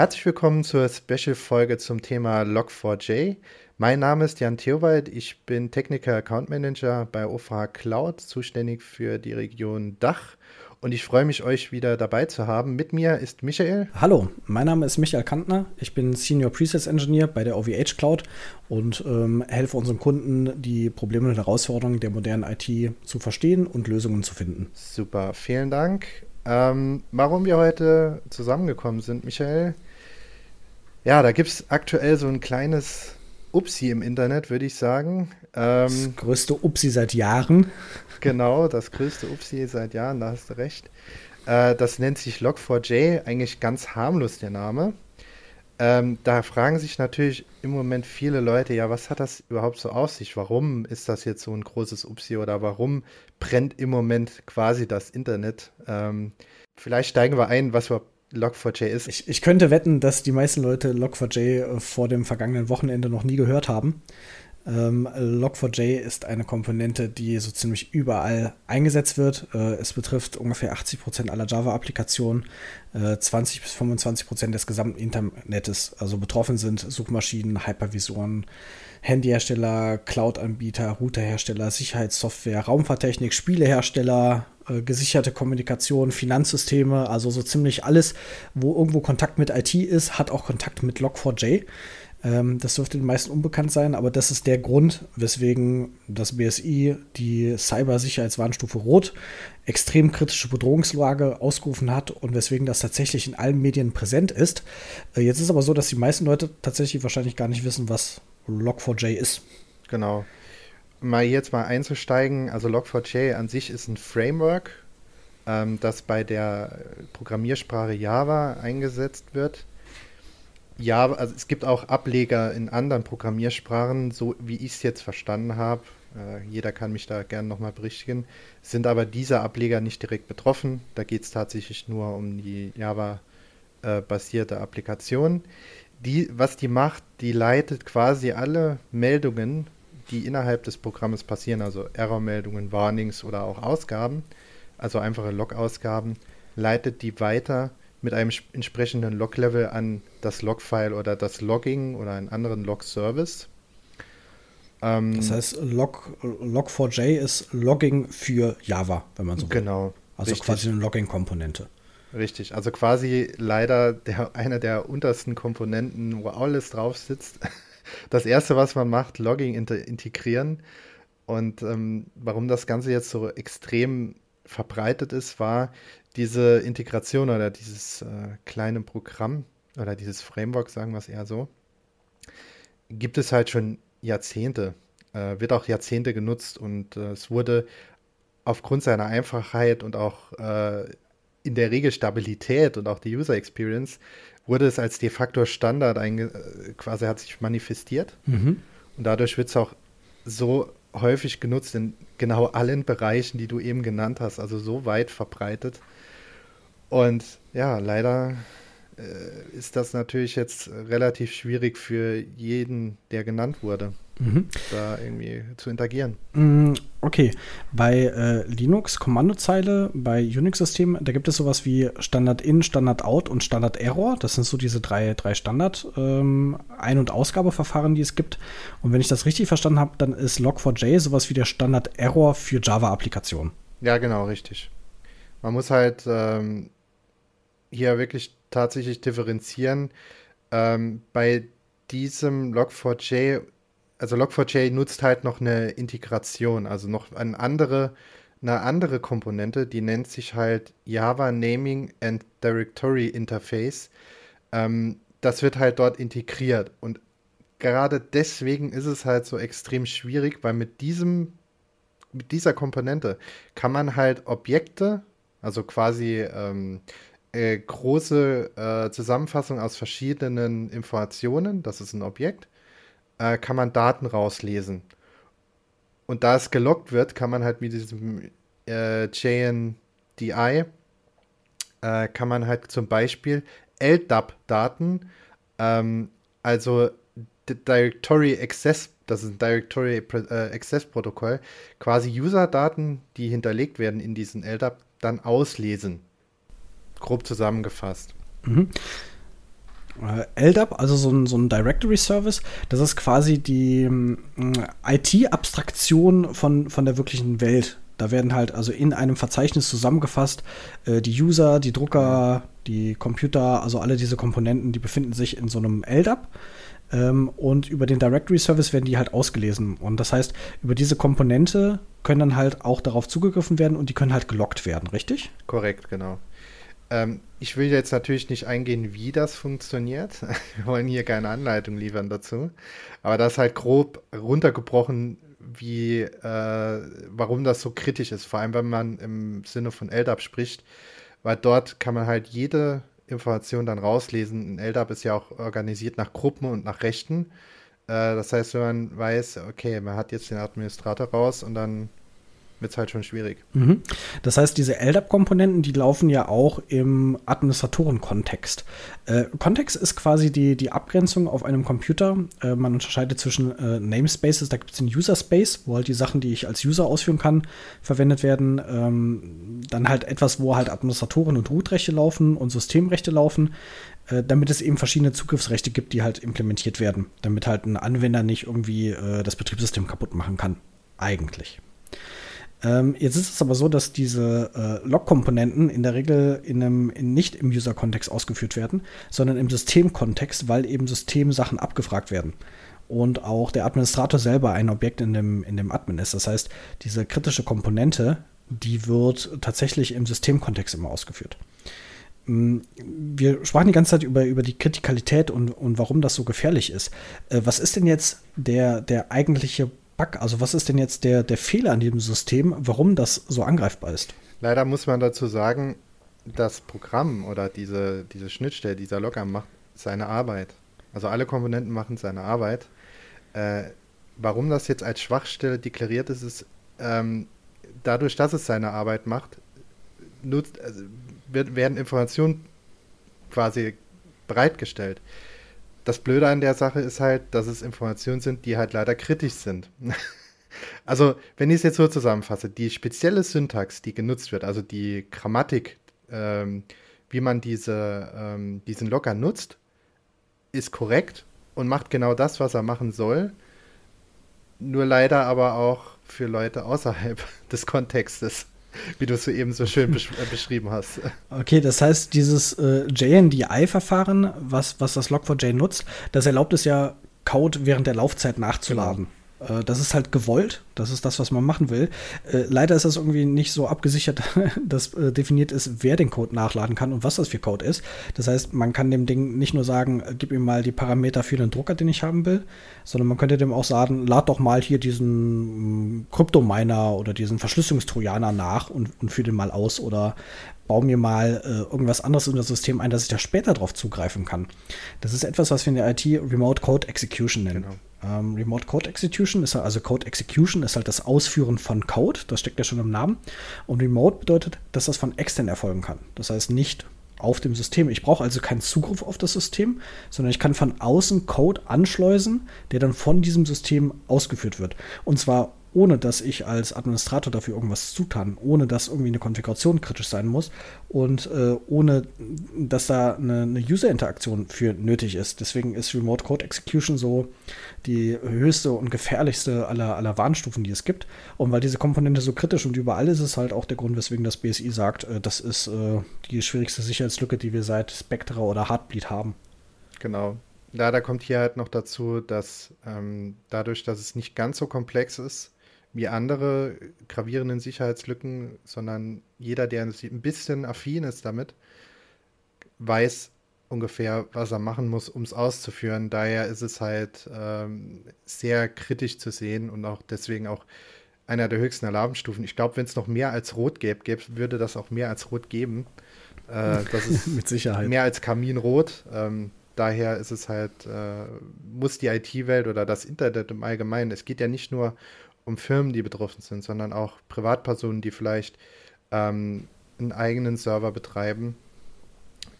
Herzlich willkommen zur Special-Folge zum Thema Log4j. Mein Name ist Jan Theowald, ich bin Techniker Account Manager bei OFA Cloud, zuständig für die Region Dach. Und ich freue mich, euch wieder dabei zu haben. Mit mir ist Michael. Hallo, mein Name ist Michael Kantner. Ich bin Senior Presets Engineer bei der OVH Cloud und ähm, helfe unseren Kunden, die Probleme und Herausforderungen der modernen IT zu verstehen und Lösungen zu finden. Super, vielen Dank. Ähm, warum wir heute zusammengekommen sind, Michael? Ja, da gibt es aktuell so ein kleines Upsi im Internet, würde ich sagen. Ähm, das größte Upsi seit Jahren. Genau, das größte Upsi seit Jahren, da hast du recht. Äh, das nennt sich Log4j, eigentlich ganz harmlos der Name. Ähm, da fragen sich natürlich im Moment viele Leute, ja, was hat das überhaupt so auf sich? Warum ist das jetzt so ein großes Upsi oder warum brennt im Moment quasi das Internet? Ähm, vielleicht steigen wir ein, was überhaupt Log4j ist. Ich, ich, könnte wetten, dass die meisten Leute Log4j äh, vor dem vergangenen Wochenende noch nie gehört haben. Ähm, Log4j ist eine Komponente, die so ziemlich überall eingesetzt wird. Äh, es betrifft ungefähr 80 Prozent aller Java-Applikationen, äh, 20 bis 25 Prozent des gesamten Internets. Also betroffen sind Suchmaschinen, Hypervisoren, Handyhersteller, Cloud-Anbieter, Routerhersteller, Sicherheitssoftware, Raumfahrttechnik, Spielehersteller, äh, gesicherte Kommunikation, Finanzsysteme, also so ziemlich alles, wo irgendwo Kontakt mit IT ist, hat auch Kontakt mit Log4j. Ähm, das dürfte den meisten unbekannt sein, aber das ist der Grund, weswegen das BSI die Cybersicherheitswarnstufe Rot extrem kritische Bedrohungslage ausgerufen hat und weswegen das tatsächlich in allen Medien präsent ist. Äh, jetzt ist aber so, dass die meisten Leute tatsächlich wahrscheinlich gar nicht wissen, was Log4j ist. Genau. Mal jetzt mal einzusteigen, also Log4j an sich ist ein Framework, ähm, das bei der Programmiersprache Java eingesetzt wird ja, also es gibt auch Ableger in anderen Programmiersprachen, so wie ich es jetzt verstanden habe. Äh, jeder kann mich da gerne nochmal berichtigen. Sind aber diese Ableger nicht direkt betroffen. Da geht es tatsächlich nur um die Java-basierte äh, Applikation. Die, was die macht, die leitet quasi alle Meldungen, die innerhalb des Programmes passieren, also Error-Meldungen, Warnings oder auch Ausgaben, also einfache Log-Ausgaben, leitet die weiter mit einem entsprechenden Log-Level an das Log-File oder das Logging oder einen anderen Log-Service. Ähm, das heißt, Log, Log4j ist Logging für Java, wenn man so will. Genau. Also richtig. quasi eine Logging-Komponente. Richtig, also quasi leider der, einer der untersten Komponenten, wo alles drauf sitzt. Das erste, was man macht, Logging integrieren. Und ähm, warum das Ganze jetzt so extrem verbreitet ist, war, diese Integration oder dieses äh, kleine Programm oder dieses Framework, sagen wir es eher so, gibt es halt schon Jahrzehnte, äh, wird auch Jahrzehnte genutzt und äh, es wurde aufgrund seiner Einfachheit und auch äh, in der Regel Stabilität und auch die User Experience wurde es als de facto Standard äh, quasi hat sich manifestiert. Mhm. und dadurch wird es auch so häufig genutzt in genau allen Bereichen, die du eben genannt hast, also so weit verbreitet, und ja, leider äh, ist das natürlich jetzt relativ schwierig für jeden, der genannt wurde, mhm. da irgendwie zu interagieren. Mm, okay, bei äh, Linux Kommandozeile, bei Unix-Systemen, da gibt es sowas wie Standard-In, Standard-Out und Standard-Error. Das sind so diese drei, drei Standard-Ein- ähm, und Ausgabeverfahren, die es gibt. Und wenn ich das richtig verstanden habe, dann ist Log4j sowas wie der Standard-Error für Java-Applikationen. Ja, genau, richtig. Man muss halt ähm, hier wirklich tatsächlich differenzieren. Ähm, bei diesem Log4j, also Log4j nutzt halt noch eine Integration, also noch eine andere, eine andere Komponente, die nennt sich halt Java Naming and Directory Interface. Ähm, das wird halt dort integriert und gerade deswegen ist es halt so extrem schwierig, weil mit diesem mit dieser Komponente kann man halt Objekte, also quasi ähm, äh, große äh, Zusammenfassung aus verschiedenen Informationen, das ist ein Objekt, äh, kann man Daten rauslesen. Und da es gelockt wird, kann man halt mit diesem äh, JNDI, äh, kann man halt zum Beispiel LDAP-Daten, ähm, also Directory Access, das ist ein Directory äh, Access Protokoll, quasi User-Daten, die hinterlegt werden in diesen LDAP, dann auslesen grob zusammengefasst. Mhm. Äh, LDAP, also so ein, so ein Directory Service, das ist quasi die äh, IT-Abstraktion von, von der wirklichen Welt. Da werden halt also in einem Verzeichnis zusammengefasst äh, die User, die Drucker, die Computer, also alle diese Komponenten, die befinden sich in so einem LDAP. Ähm, und über den Directory Service werden die halt ausgelesen. Und das heißt, über diese Komponente können dann halt auch darauf zugegriffen werden und die können halt gelockt werden, richtig? Korrekt, genau. Ähm, ich will jetzt natürlich nicht eingehen, wie das funktioniert. Wir wollen hier keine Anleitung liefern dazu. Aber das ist halt grob runtergebrochen, wie, äh, warum das so kritisch ist. Vor allem, wenn man im Sinne von LDAP spricht, weil dort kann man halt jede Information dann rauslesen. Ein LDAP ist ja auch organisiert nach Gruppen und nach Rechten. Äh, das heißt, wenn man weiß, okay, man hat jetzt den Administrator raus und dann wird es halt schon schwierig. Mhm. Das heißt, diese LDAP-Komponenten, die laufen ja auch im Administratoren-Kontext. Äh, Kontext ist quasi die, die Abgrenzung auf einem Computer. Äh, man unterscheidet zwischen äh, Namespaces, da gibt es den User-Space, wo halt die Sachen, die ich als User ausführen kann, verwendet werden. Ähm, dann halt etwas, wo halt Administratoren und Root-Rechte laufen und Systemrechte laufen äh, damit es eben verschiedene Zugriffsrechte gibt, die halt implementiert werden, damit halt ein Anwender nicht irgendwie äh, das Betriebssystem kaputt machen kann. Eigentlich. Ähm, jetzt ist es aber so, dass diese äh, Log-Komponenten in der Regel in einem, in, nicht im User-Kontext ausgeführt werden, sondern im System-Kontext, weil eben Systemsachen abgefragt werden. Und auch der Administrator selber ein Objekt in dem, in dem Admin ist. Das heißt, diese kritische Komponente, die wird tatsächlich im Systemkontext immer ausgeführt. Mm, wir sprachen die ganze Zeit über, über die Kritikalität und, und warum das so gefährlich ist. Äh, was ist denn jetzt der, der eigentliche Bug? Also was ist denn jetzt der, der Fehler an diesem System, warum das so angreifbar ist? Leider muss man dazu sagen, das Programm oder diese, diese Schnittstelle, dieser Logger macht seine Arbeit. Also alle Komponenten machen seine Arbeit. Äh, warum das jetzt als Schwachstelle deklariert ist, ist ähm, dadurch, dass es seine Arbeit macht, nutzt, also wird, werden Informationen quasi bereitgestellt das Blöde an der Sache ist halt, dass es Informationen sind, die halt leider kritisch sind. also, wenn ich es jetzt so zusammenfasse, die spezielle Syntax, die genutzt wird, also die Grammatik, ähm, wie man diese, ähm, diesen Locker nutzt, ist korrekt und macht genau das, was er machen soll. Nur leider aber auch für Leute außerhalb des Kontextes wie du es soeben so schön besch äh, beschrieben hast. Okay, das heißt, dieses äh, JNDI-Verfahren, was, was das Log4j nutzt, das erlaubt es ja, Code während der Laufzeit nachzuladen. Genau. Äh, das ist halt gewollt, das ist das, was man machen will. Äh, leider ist das irgendwie nicht so abgesichert, dass äh, definiert ist, wer den Code nachladen kann und was das für Code ist. Das heißt, man kann dem Ding nicht nur sagen, gib ihm mal die Parameter für den Drucker, den ich haben will, sondern man könnte dem auch sagen, lad doch mal hier diesen mm, Kryptominer oder diesen Verschlüsselungstrojaner nach und, und führe den mal aus oder baue mir mal irgendwas anderes in das System ein, dass ich da später drauf zugreifen kann. Das ist etwas, was wir in der IT Remote Code Execution nennen. Genau. Ähm, Remote Code Execution ist also Code Execution ist halt das Ausführen von Code, das steckt ja schon im Namen. Und Remote bedeutet, dass das von extern erfolgen kann. Das heißt nicht auf dem System. Ich brauche also keinen Zugriff auf das System, sondern ich kann von außen Code anschleusen, der dann von diesem System ausgeführt wird. Und zwar ohne dass ich als Administrator dafür irgendwas zutan, ohne dass irgendwie eine Konfiguration kritisch sein muss und äh, ohne dass da eine, eine User-Interaktion für nötig ist. Deswegen ist Remote Code Execution so die höchste und gefährlichste aller, aller Warnstufen, die es gibt. Und weil diese Komponente so kritisch und überall ist, ist halt auch der Grund, weswegen das BSI sagt, äh, das ist äh, die schwierigste Sicherheitslücke, die wir seit Spectre oder Heartbleed haben. Genau. Leider kommt hier halt noch dazu, dass ähm, dadurch, dass es nicht ganz so komplex ist, wie andere gravierenden Sicherheitslücken, sondern jeder, der ein bisschen affin ist damit, weiß ungefähr, was er machen muss, um es auszuführen. Daher ist es halt ähm, sehr kritisch zu sehen und auch deswegen auch einer der höchsten Alarmstufen. Ich glaube, wenn es noch mehr als Rot gäbe, gäbe, würde das auch mehr als Rot geben. Äh, das ist mit Sicherheit mehr als Kaminrot. Ähm, daher ist es halt, äh, muss die IT-Welt oder das Internet im Allgemeinen, es geht ja nicht nur um Firmen, die betroffen sind, sondern auch Privatpersonen, die vielleicht ähm, einen eigenen Server betreiben,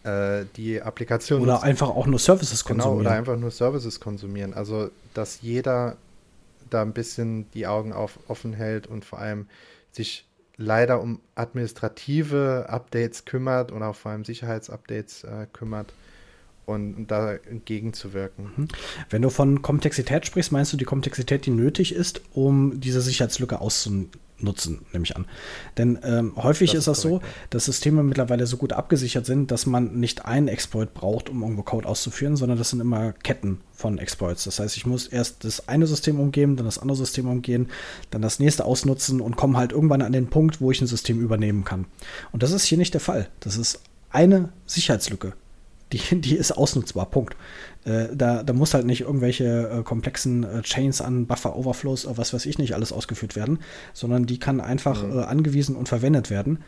äh, die Applikationen. Oder einfach auch nur Services konsumieren. Genau, oder einfach nur Services konsumieren. Also, dass jeder da ein bisschen die Augen auf, offen hält und vor allem sich leider um administrative Updates kümmert und auch vor allem Sicherheitsupdates äh, kümmert und da entgegenzuwirken. Mhm. Wenn du von Komplexität sprichst, meinst du die Komplexität, die nötig ist, um diese Sicherheitslücke auszunutzen, nehme ich an. Denn ähm, häufig das ist das korrekt, so, dass Systeme mittlerweile so gut abgesichert sind, dass man nicht einen Exploit braucht, um irgendwo Code auszuführen, sondern das sind immer Ketten von Exploits. Das heißt, ich muss erst das eine System umgehen, dann das andere System umgehen, dann das nächste ausnutzen und komme halt irgendwann an den Punkt, wo ich ein System übernehmen kann. Und das ist hier nicht der Fall. Das ist eine Sicherheitslücke die, die ist ausnutzbar, Punkt. Äh, da, da muss halt nicht irgendwelche äh, komplexen äh, Chains an Buffer Overflows oder was weiß ich nicht alles ausgeführt werden, sondern die kann einfach mhm. Äh, angewiesen und verwendet werden.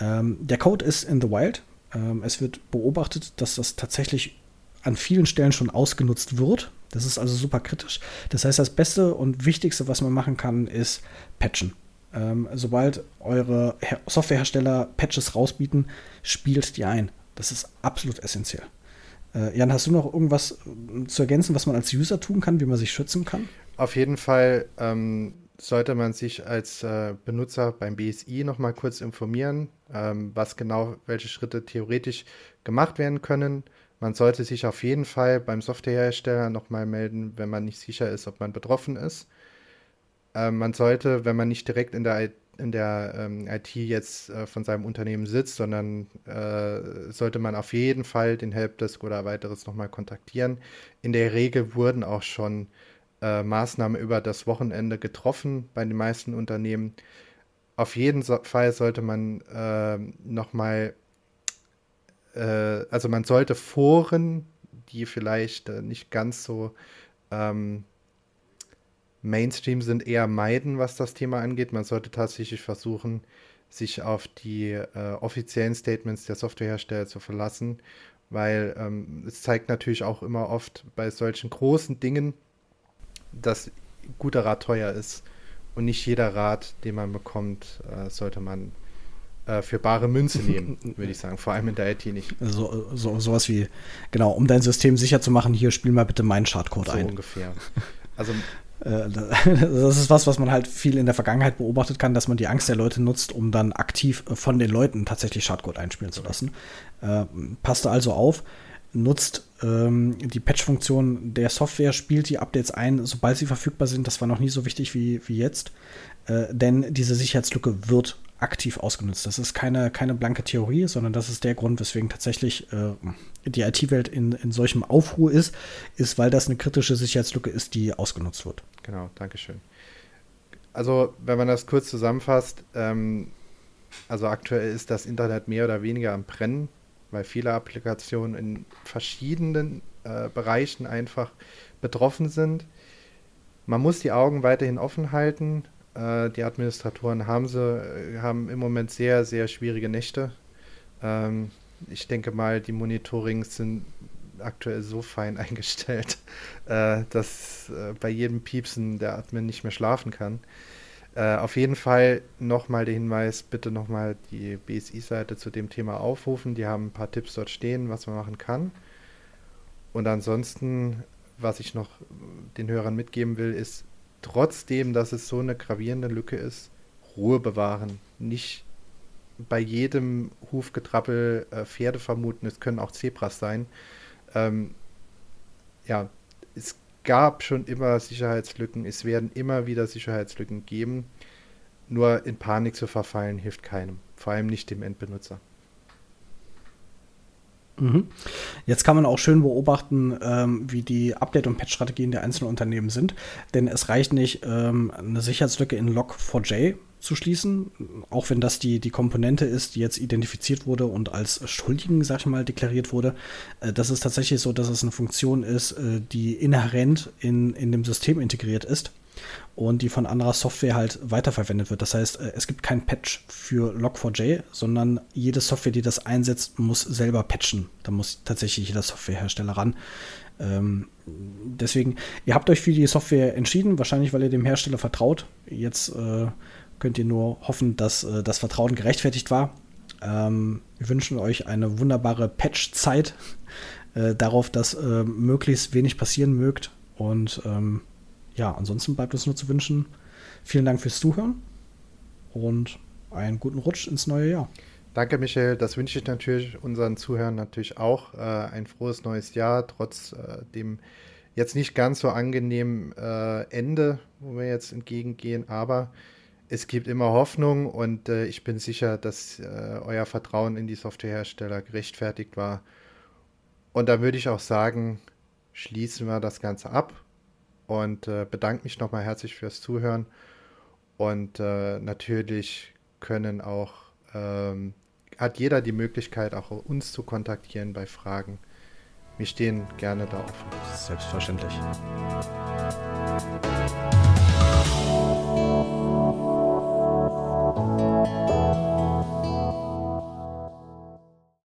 Ähm, der Code ist in the wild. Ähm, es wird beobachtet, dass das tatsächlich an vielen Stellen schon ausgenutzt wird. Das ist also super kritisch. Das heißt, das Beste und Wichtigste, was man machen kann, ist patchen. Ähm, sobald eure Her Softwarehersteller Patches rausbieten, spielt die ein. Das ist absolut essentiell. Äh, Jan, hast du noch irgendwas äh, zu ergänzen, was man als User tun kann, wie man sich schützen kann? Auf jeden Fall ähm, sollte man sich als äh, Benutzer beim BSI noch mal kurz informieren, ähm, was genau, welche Schritte theoretisch gemacht werden können. Man sollte sich auf jeden Fall beim Softwarehersteller noch mal melden, wenn man nicht sicher ist, ob man betroffen ist. Ähm, man sollte, wenn man nicht direkt in der in der ähm, IT jetzt äh, von seinem Unternehmen sitzt, sondern äh, sollte man auf jeden Fall den Helpdesk oder weiteres nochmal kontaktieren. In der Regel wurden auch schon äh, Maßnahmen über das Wochenende getroffen bei den meisten Unternehmen. Auf jeden Fall sollte man äh, nochmal, also man sollte Foren, die vielleicht äh, nicht ganz so ähm, Mainstream sind, eher meiden, was das Thema angeht. Man sollte tatsächlich versuchen, sich auf die äh, offiziellen Statements der Softwarehersteller zu verlassen, weil ähm, es zeigt natürlich auch immer oft bei solchen großen Dingen, dass guter Rat teuer ist und nicht jeder Rat, den man bekommt, äh, sollte man äh, für bare Münze nehmen, würde ich sagen. Vor allem in der IT nicht. So, so, sowas wie, genau, um dein System sicher zu machen, hier spiel mal bitte meinen Schadcode so ein. So ungefähr. Also das ist was, was man halt viel in der Vergangenheit beobachtet kann, dass man die Angst der Leute nutzt, um dann aktiv äh, von den Leuten tatsächlich Schadcode einspielen zu lassen. Äh, passt also auf, nutzt ähm, die Patch-Funktion der Software, spielt die Updates ein, sobald sie verfügbar sind. Das war noch nie so wichtig wie, wie jetzt. Äh, denn diese Sicherheitslücke wird aktiv ausgenutzt. Das ist keine, keine blanke Theorie, sondern das ist der Grund, weswegen tatsächlich äh, die IT-Welt in, in solchem Aufruhr ist, ist, weil das eine kritische Sicherheitslücke ist, die ausgenutzt wird. Genau, Dankeschön. Also, wenn man das kurz zusammenfasst, ähm, also aktuell ist das Internet mehr oder weniger am Brennen, weil viele Applikationen in verschiedenen äh, Bereichen einfach betroffen sind. Man muss die Augen weiterhin offen halten, äh, die Administratoren haben sie, äh, haben im Moment sehr, sehr schwierige Nächte. Ähm, ich denke mal, die Monitorings sind aktuell so fein eingestellt, äh, dass bei jedem Piepsen der Admin nicht mehr schlafen kann. Auf jeden Fall nochmal der Hinweis, bitte nochmal die BSI-Seite zu dem Thema aufrufen. Die haben ein paar Tipps dort stehen, was man machen kann. Und ansonsten, was ich noch den Hörern mitgeben will, ist, trotzdem, dass es so eine gravierende Lücke ist, Ruhe bewahren. Nicht bei jedem Hufgetrappel äh, Pferde vermuten, es können auch Zebras sein. Ähm, ja, es gab schon immer Sicherheitslücken, es werden immer wieder Sicherheitslücken geben. Nur in Panik zu verfallen hilft keinem, vor allem nicht dem Endbenutzer. Mhm. Jetzt kann man auch schön beobachten, ähm, wie die Update- und Patch-Strategien der einzelnen Unternehmen sind. Denn es reicht nicht, ähm, eine Sicherheitslücke in Log4j zu schließen, auch wenn das die, die Komponente ist, die jetzt identifiziert wurde und als Schuldigen, sag ich mal, deklariert wurde. Äh, das ist tatsächlich so, dass es eine Funktion ist, äh, die inhärent in, in dem System integriert ist und die von anderer Software halt weiterverwendet wird. Das heißt, äh, es gibt kein Patch für Log4j, sondern jede Software, die das einsetzt, muss selber patchen. Da muss tatsächlich jeder Softwarehersteller ran. Ähm, deswegen, ihr habt euch für die Software entschieden, wahrscheinlich weil ihr dem Hersteller vertraut. Jetzt äh, könnt ihr nur hoffen, dass äh, das Vertrauen gerechtfertigt war. Ähm, wir wünschen euch eine wunderbare Patch-Zeit, äh, darauf, dass äh, möglichst wenig passieren mögt und ähm, ja, ansonsten bleibt uns nur zu wünschen, vielen Dank fürs Zuhören und einen guten Rutsch ins neue Jahr. Danke, Michael. Das wünsche ich natürlich unseren Zuhörern natürlich auch. Äh, ein frohes neues Jahr, trotz äh, dem jetzt nicht ganz so angenehmen äh, Ende, wo wir jetzt entgegengehen. Aber es gibt immer Hoffnung und äh, ich bin sicher, dass äh, euer Vertrauen in die Softwarehersteller gerechtfertigt war. Und da würde ich auch sagen, schließen wir das Ganze ab und äh, bedanke mich nochmal herzlich fürs Zuhören. Und natürlich können auch ähm, hat jeder die Möglichkeit, auch uns zu kontaktieren bei Fragen. Wir stehen gerne da offen. Selbstverständlich.